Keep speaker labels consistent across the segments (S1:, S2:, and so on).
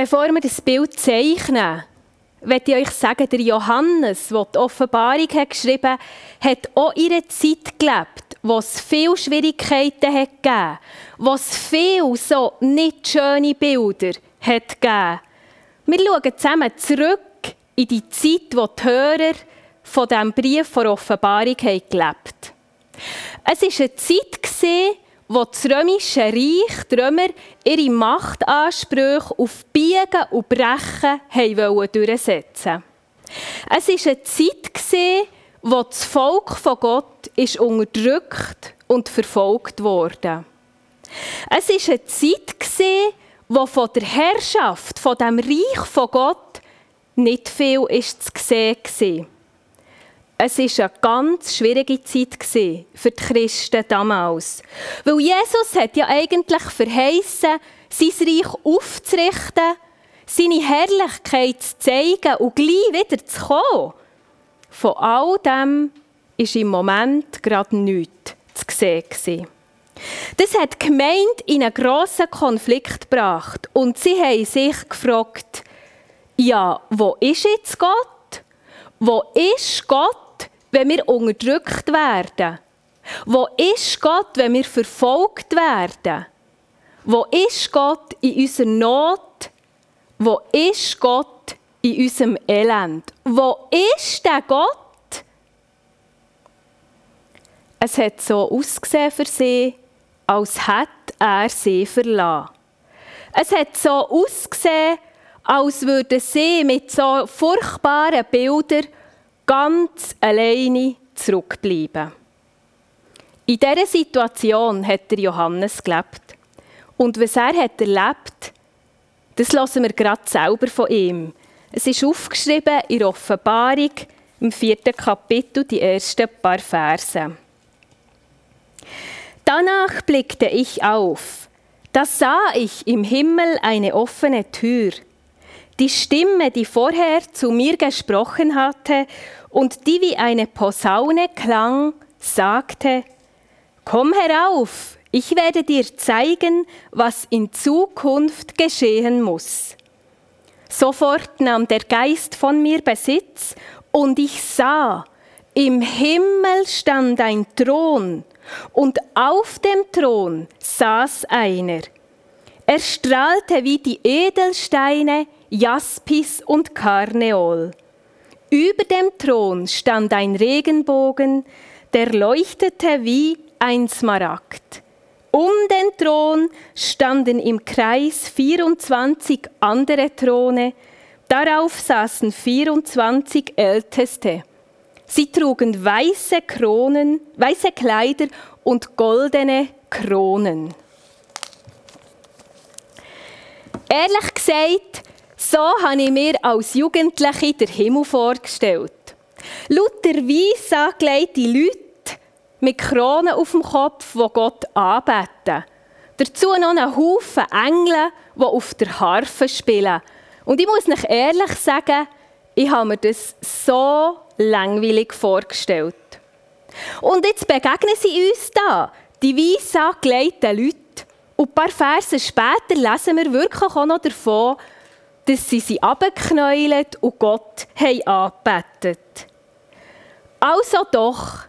S1: Bevor wir das Bild zeichnen, möchte ich euch sagen, der Johannes, der die Offenbarung hat geschrieben hat, hat auch in einer Zeit gelebt, wo es viele Schwierigkeiten hat gegeben, wo es viele so nicht schöne Bilder hat gegeben. Wir schauen zusammen zurück in die Zeit, wo die Hörer von diesem Brief von Offenbarung haben gelebt Es war eine Zeit, wo das römische Reich, die Römer, ihre Machtansprüche auf Biegen und Brechen haben durchsetzen Es war eine Zeit, wo das Volk von Gott ist unterdrückt und verfolgt wurde. Es war eine Zeit, wo von der Herrschaft, von dem Reich von Gott, nicht viel ist zu sehen war. Es war eine ganz schwierige Zeit für die Christen damals. Weil Jesus hat ja eigentlich verheißen, sein Reich aufzurichten, seine Herrlichkeit zu zeigen und gleich wieder zu kommen. Von all dem ist im Moment gerade nichts zu sehen. Das hat die Gemeinde in einen grossen Konflikt gebracht und sie haben sich gefragt, ja, wo ist jetzt Gott? Wo ist Gott, wenn wir unterdrückt werden? Wo ist Gott, wenn wir verfolgt werden? Wo ist Gott in unserer Not? Wo ist Gott in unserem Elend? Wo ist der Gott? Es hat so ausgesehen für sie, als hätte er sie verlassen. Es hat so ausgesehen, als würden sie mit so furchtbaren Bildern ganz alleine zurückbleiben. In dieser Situation hat der Johannes gelebt. Und was er hat erlebt, das lassen wir gerade selber von ihm. Es ist aufgeschrieben in der Offenbarung im vierten Kapitel, die ersten paar Verse. Danach blickte ich auf. Da sah ich im Himmel eine offene Tür. Die Stimme, die vorher zu mir gesprochen hatte und die wie eine Posaune klang, sagte, Komm herauf, ich werde dir zeigen, was in Zukunft geschehen muss. Sofort nahm der Geist von mir Besitz und ich sah, im Himmel stand ein Thron und auf dem Thron saß einer. Er strahlte wie die Edelsteine Jaspis und Karneol. Über dem Thron stand ein Regenbogen, der leuchtete wie ein Smaragd. Um den Thron standen im Kreis 24 andere Throne, darauf saßen 24 Älteste. Sie trugen weiße Kronen, weiße Kleider und goldene Kronen. Ehrlich gesagt, so habe ich mir als Jugendliche den Himmel vorgestellt. Lauter weiss angelegte Leute mit Kronen auf dem Kopf, die Gott anbeten. Dazu noch einen Haufen Engel, die auf der Harfe spielen. Und ich muss euch ehrlich sagen, ich habe mir das so langweilig vorgestellt. Und jetzt begegnen sie uns da, die weiss angelegten Leute. Und ein paar Verse später lesen wir wirklich auch noch davon, dass sie sie abgeknäult und Gott haben angebetet. Also doch,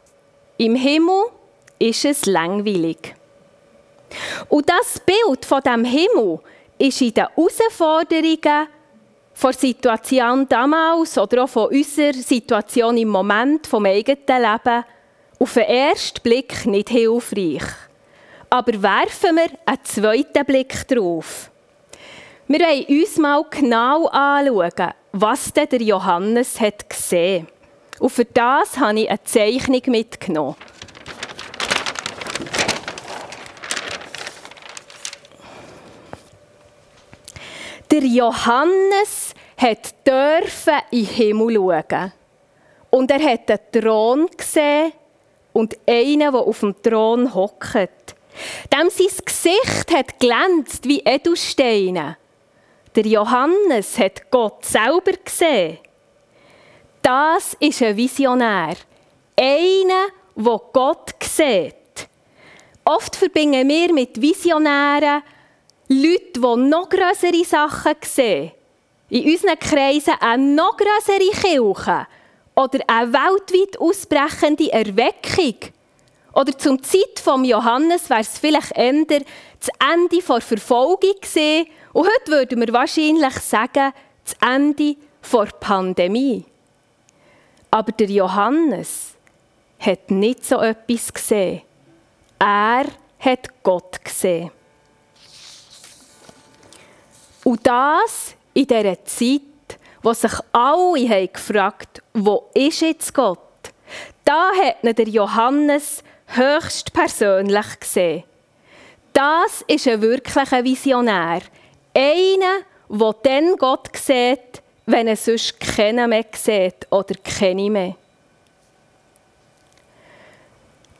S1: im Himmel ist es langweilig. Und das Bild von dem Himmel ist in den Herausforderungen von der Situation damals oder auch von unserer Situation im Moment vom eigenen Leben auf den ersten Blick nicht hilfreich. Aber werfen wir einen zweiten Blick drauf. Wir wollen uns mal genau anschauen, was der Johannes hat gesehen Und für das habe ich eine Zeichnung mitgenommen. Der Johannes hat dürfen in den Himmel schauen. Und er hat einen Thron gesehen und einen, der auf dem Thron hockt. Dem sein Gesicht hat glänzt wie Edelsteine. Der Johannes hat Gott selber gesehen. Das ist ein Visionär. Einer, der Gott sieht. Oft verbinden wir mit Visionären Leute, die noch größere Sachen sehen. In unseren Kreisen eine noch größere Kirche oder eine weltweit ausbrechende Erweckung. Oder zum Zeit von Johannes wäre es vielleicht eher das Ende der Verfolgung gewesen. Und heute würden wir wahrscheinlich sagen, das Ende der Pandemie. Aber der Johannes hat nicht so etwas gesehen. Er hat Gott gesehen. Und das in dieser Zeit, wo sich alle haben gefragt wo ist jetzt Gott? Da hat ihn der Johannes höchstpersönlich gesehen. Das ist ein wirklicher Visionär. Einer, der dann Gott sieht, wenn er sonst keinen mehr sieht oder keine mehr.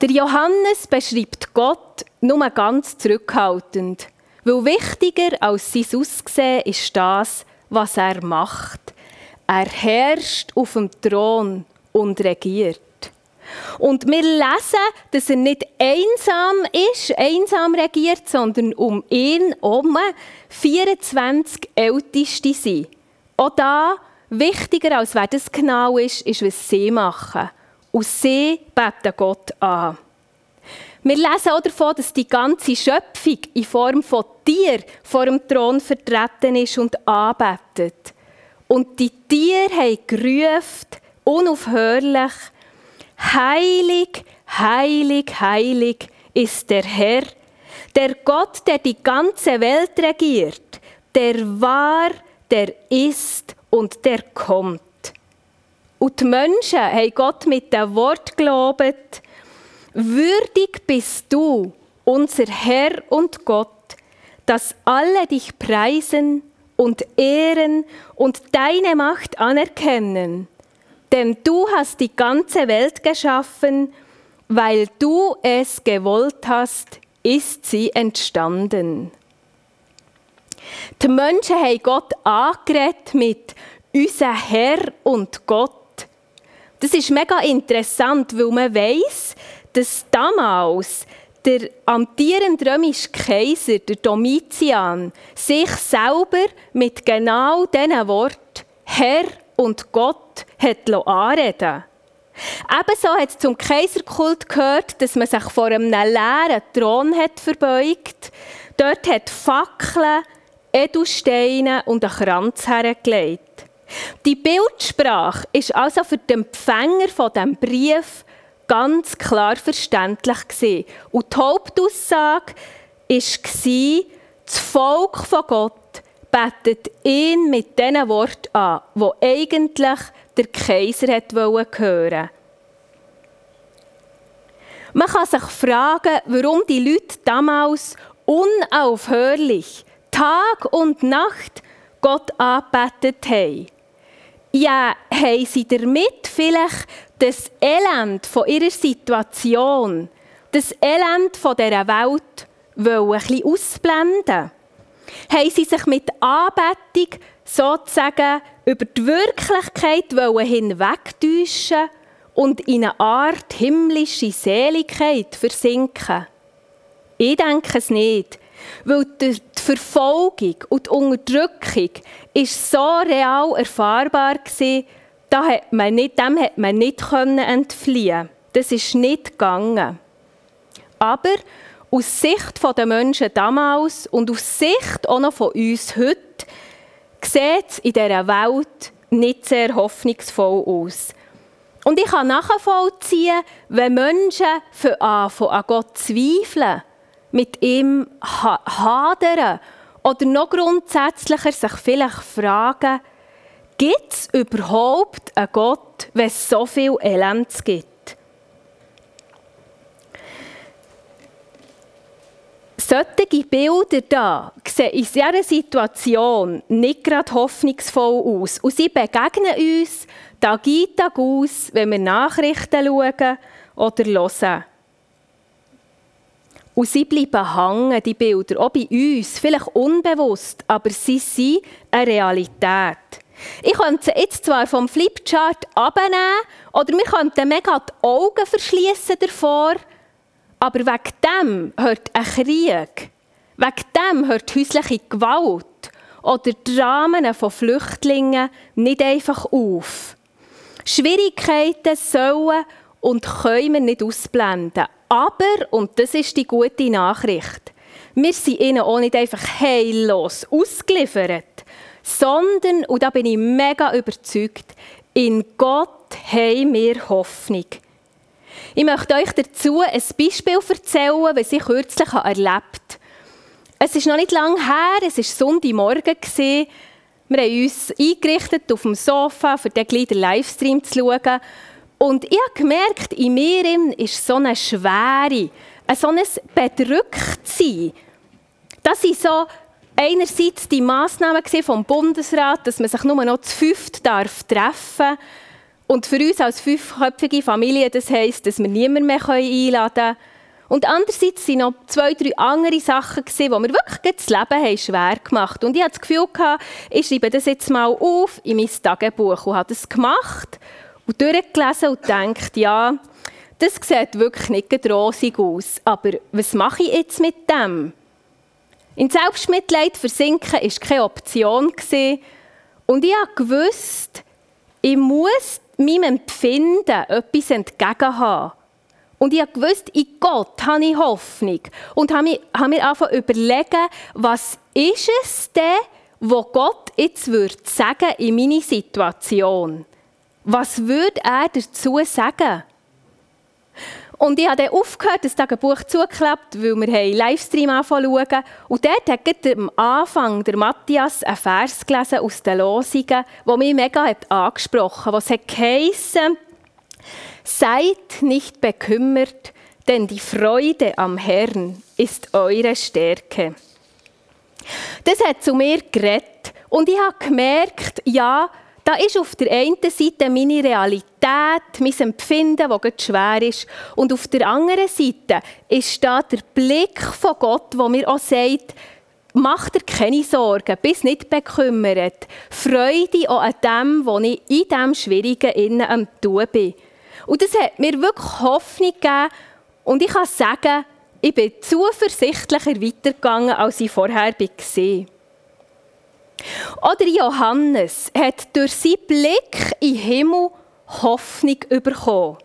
S1: Der Johannes beschreibt Gott nur ganz zurückhaltend, weil wichtiger als sein Aussehen ist das, was er macht. Er herrscht auf dem Thron und regiert. Und wir lesen, dass er nicht einsam ist, einsam regiert, sondern um ihn herum 24 Älteste sind. Auch da, wichtiger als wer das genau ist, ist, was sie machen. Und sie beten Gott an. Wir lesen auch davon, dass die ganze Schöpfung in Form von Tier vor dem Thron vertreten ist und anbetet. Und die Tiere haben gerufen, unaufhörlich, Heilig, heilig, heilig ist der Herr, der Gott, der die ganze Welt regiert, der war, der ist und der kommt. Und die Menschen haben Gott mit dem Wort gelobt, würdig bist du, unser Herr und Gott, dass alle dich preisen und ehren und deine Macht anerkennen. Denn du hast die ganze Welt geschaffen, weil du es gewollt hast, ist sie entstanden. Die Menschen haben Gott angeredet mit unser Herr und Gott. Das ist mega interessant, weil man weiß, dass damals der amtierende römische Kaiser, der Domitian, sich selber mit genau diesen Worten Herr und Gott hat anreden Ebenso hat es zum Kaiserkult gehört, dass man sich vor einem leeren Thron hat verbeugt. Dort hat Fackeln, Edelsteine und einen Kranz hergelegt. Die Bildsprache ist also für den Empfänger von dem Brief ganz klar verständlich gewesen. Und die Hauptaussage war, das Volk von Gott betet ihn mit diesen Worten an, wo eigentlich der Kaiser hören hören Man kann sich fragen, warum die Leute damals unaufhörlich Tag und Nacht Gott angebetet haben. Ja, haben sie damit vielleicht das Elend von ihrer Situation, das Elend von dieser Welt wollen ein bisschen ausblenden? Haben sie sich mit Anbetung sozusagen über die Wirklichkeit hinwegtäuschen und in eine Art himmlische Seligkeit versinken? Ich denke es nicht, weil die Verfolgung und die Unterdrückung ist so real erfahrbar war, da hat man nicht, dem hat man nicht entfliehen Das ist nicht gegangen. Aber aus Sicht der Menschen damals und aus Sicht auch noch von uns heute sieht es in dieser Welt nicht sehr hoffnungsvoll aus. Und ich kann nachvollziehen, wenn Menschen an Gott zweifeln, mit ihm hadern oder noch grundsätzlicher sich vielleicht fragen, gibt es überhaupt einen Gott, wenn es so viel Elend gibt? Solche Bilder da sehen in dieser Situation nicht gerade hoffnungsvoll aus. Und sie begegnen uns Tag ein, Tag aus, wenn wir Nachrichten schauen oder hören. Und sie bleiben hängen, die Bilder, auch bei uns, vielleicht unbewusst, aber sie sind eine Realität. Ich könnte sie jetzt zwar vom Flipchart abnehmen oder wir könnten mega die Augen verschließen davor, aber wegen dem hört ein Krieg, Wegen dem hört häusliche Gewalt oder Dramen von Flüchtlingen nicht einfach auf. Schwierigkeiten sollen und können wir nicht ausblenden. Aber, und das ist die gute Nachricht, wir sind ihnen auch nicht einfach heillos ausgeliefert, sondern, und da bin ich mega überzeugt, in Gott haben wir Hoffnung. Ich möchte euch dazu ein Beispiel erzählen, das ich kürzlich erlebt habe. Es ist noch nicht lange her, es war Sonntagmorgen. Wir haben uns eingerichtet auf dem Sofa, für den den Livestream zu schauen. Und ich habe gemerkt, in mir ist so eine Schwere, so ein Bedrücktsein. Das sind so einerseits die Massnahmen vom Bundesrat, dass man sich nur noch zu fünft treffen darf. Und für uns als fünfköpfige Familie, das heisst, dass wir niemanden mehr einladen können. Und andererseits waren noch zwei, drei andere Sachen, die mir wirklich das Leben schwer gemacht haben. Und ich hatte das Gefühl, ich schreibe das jetzt mal auf in mein Tagebuch und habe das gemacht und durchgelesen und gedacht, ja, das sieht wirklich nicht rosig aus. Aber was mache ich jetzt mit dem? In Selbstmitleid versinken war keine Option. Und ich wusste, ich muss meinem Empfinden etwas entgegenhaben. Und ich wusste, in Gott habe ich Hoffnung. Und habe, mich, habe mir angefangen zu überlegen, was ist es denn, was Gott jetzt würde sagen in meiner Situation? Was würde er dazu sagen? Und ich habe dann aufgehört, das Tagebuch zugeklappt, weil wir einen Livestream anfangen Und dort hat am Anfang der Matthias einen Vers gelesen aus den Losungen, der mich mega hat angesprochen hat. Was geheissen, Seid nicht bekümmert, denn die Freude am Herrn ist eure Stärke. Das hat zu mir geredet und ich habe gemerkt, ja, da ist auf der einen Seite meine Realität, mein Empfinden, das schwer ist. Und auf der anderen Seite ist da der Blick von Gott, wo mir auch sagt, mach dir keine Sorgen, bist nicht bekümmert. Freude auch an dem, was ich in diesem Schwierigen innen am tun bin. Und das hat mir wirklich Hoffnung gegeben. Und ich kann sagen, ich bin zuversichtlicher weitergegangen, als ich vorher war. Oder Johannes hat durch seinen Blick in den Himmel Hoffnung bekommen.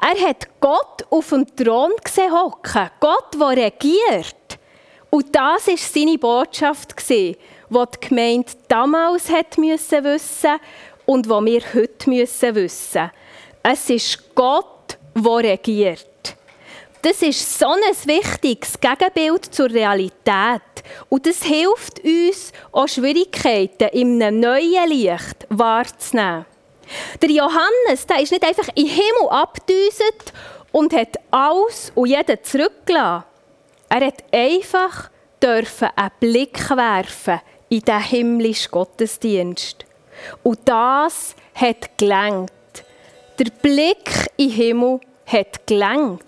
S1: Er hat Gott auf dem Thron gesehen hocken, Gott, der regiert. Und das war seine Botschaft, die die Gemeinde damals hat wissen und die wir heute wissen müssen. Es ist Gott, der regiert. Das ist so ein wichtiges Gegenbild zur Realität. Und das hilft uns, auch Schwierigkeiten in einem neuen Licht wahrzunehmen. Der Johannes, der ist nicht einfach in den Himmel abgedüset und hat alles und jeden zurückgelassen. Er hat einfach dürfen einen Blick werfen in den himmlischen Gottesdienst. Und das hat gelenkt. Der Blick den Himmel hat gelenkt.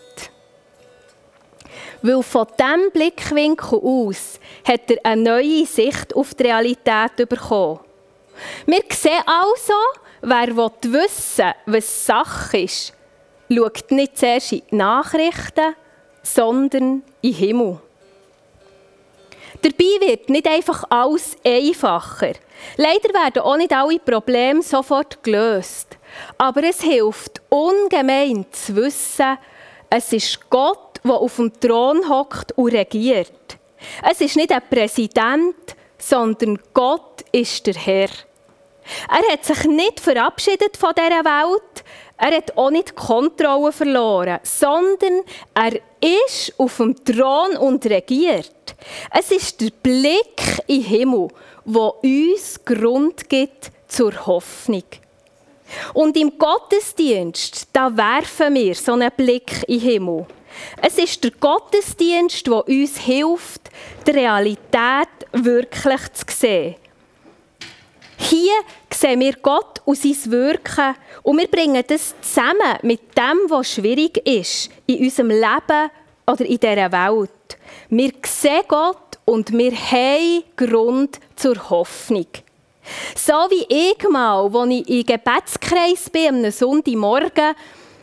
S1: Weil von diesem Blickwinkel aus hat er eine neue Sicht auf die Realität bekommen. Wir sehen also, wer wissen will, was Sache ist, schaut nicht zuerst in die Nachrichten, sondern in den Himmel. Dabei wird nicht einfach alles einfacher. Leider werden auch nicht alle Probleme sofort gelöst. Aber es hilft ungemein zu wissen, es ist Gott, der auf dem Thron hockt und regiert. Es ist nicht ein Präsident, sondern Gott ist der Herr. Er hat sich nicht verabschiedet von dieser Welt, er hat auch nicht die Kontrolle verloren, sondern er ist auf dem Thron und regiert. Es ist der Blick in den Himmel, der uns Grund gibt zur Hoffnung. Und im Gottesdienst, da werfen wir so einen Blick in den Himmel. Es ist der Gottesdienst, der uns hilft, die Realität wirklich zu sehen. Hier sehen wir Gott und sein Wirken und wir bringen das zusammen mit dem, was schwierig ist in unserem Leben oder in dieser Welt. Wir sehen Gott und wir haben Grund zur Hoffnung. So wie ich mal, als ich im Gebetskreis bin, am Sonntagmorgen,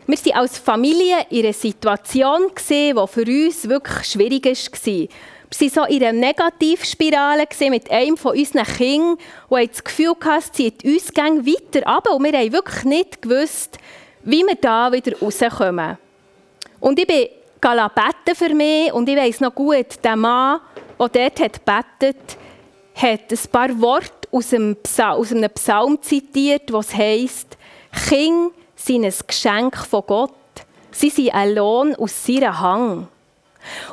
S1: wir waren als Familie in einer Situation, die für uns wirklich schwierig war. Wir waren so in einer Negativspirale mit einem von unseren Kindern und das Gefühl, es zieht uns weiter ab. Und wir haben wirklich nicht gewusst, wie wir da wieder rauskommen. Und ich bin beten für mich und ich weiss noch gut, der Mann, der dort hat betet, hat ein paar Worte aus einem Psalm, aus einem Psalm zitiert, was heisst, Kinder sind ein Geschenk von Gott. Sie sind ein Lohn aus seiner Hang.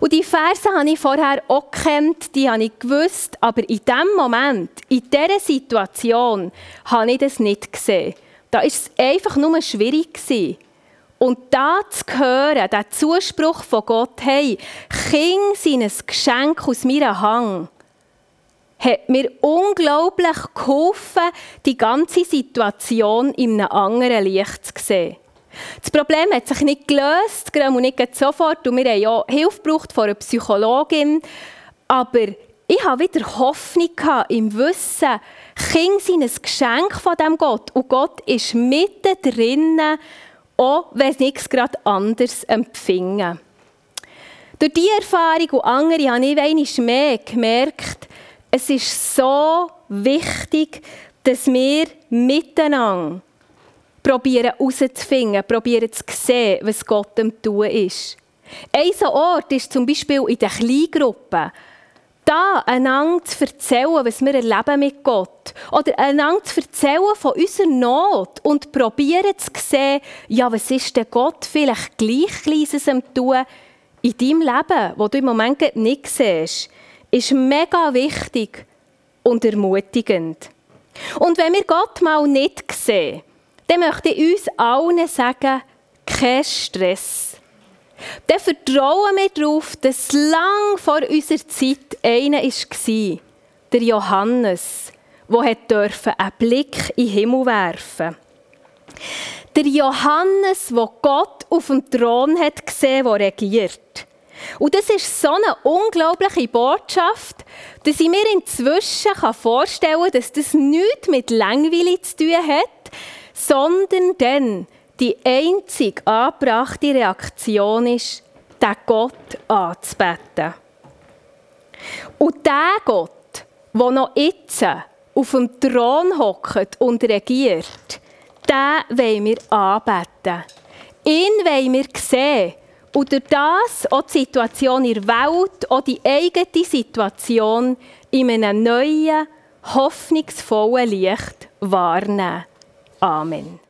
S1: Und die Verse habe ich vorher auch gekannt, die habe ich gewusst, aber in diesem Moment, in dieser Situation, habe ich das nicht gesehen. Da war es einfach nur schwierig. Gewesen. Und da zu hören, der Zuspruch von Gott, hey, Kinder sind ein Geschenk aus meiner Hang, hat mir unglaublich geholfen, die ganze Situation in einem anderen Licht zu sehen. Das Problem hat sich nicht gelöst, gerade nicht sofort. Und wir haben ja Hilfe gebraucht von einer Psychologin. Aber ich hatte wieder Hoffnung im Wissen, Kinder sind ein Geschenk von dem Gott. Und Gott ist mitten drinnen, auch wenn sie nichts gerade anders empfingen. Durch diese Erfahrung und andere habe ich wenig mehr gemerkt, es ist so wichtig, dass wir miteinander probieren herauszufinden, probieren zu sehen, was Gott am Tun ist. Ein Ort ist zum Beispiel in den Kleingruppen. Da einander zu erzählen, was wir erleben mit Gott. Oder einander zu erzählen von unserer Not und probieren zu sehen, ja, was ist denn Gott vielleicht gleich Kleines am Tun in deinem Leben, wo du im Moment nicht siehst ist mega wichtig und ermutigend. Und wenn wir Gott mal nicht sehen, dann möchte ich uns allen sagen, kein Stress. Dann vertrauen wir darauf, dass lang vor unserer Zeit einer war, der Johannes, der einen Blick in den Himmel werfen. Der Johannes, wo Gott auf dem Thron hat gesehen, der regiert. Und das ist so eine unglaubliche Botschaft, dass ich mir inzwischen vorstellen kann, dass das nichts mit Langweile zu tun hat, sondern dann die einzig angebrachte Reaktion ist, den Gott anzubeten. Und der Gott, der noch jetzt auf dem Thron hockt und regiert, den wollen wir anbeten. Ihn wollen wir sehen und durch das auch die Situation in der Welt, auch die eigene Situation in einem neuen, hoffnungsvollen Licht wahrnehmen. Amen.